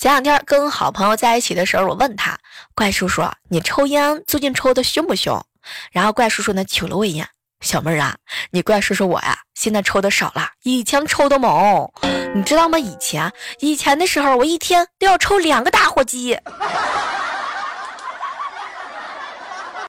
前两天跟好朋友在一起的时候我问他怪叔叔你抽烟最近抽的凶不凶？然后怪叔叔呢瞅了我一眼小妹儿啊你怪叔叔我呀现在抽的少了以前抽的猛。你知道吗？以前以前的时候我一天都要抽两个打火机。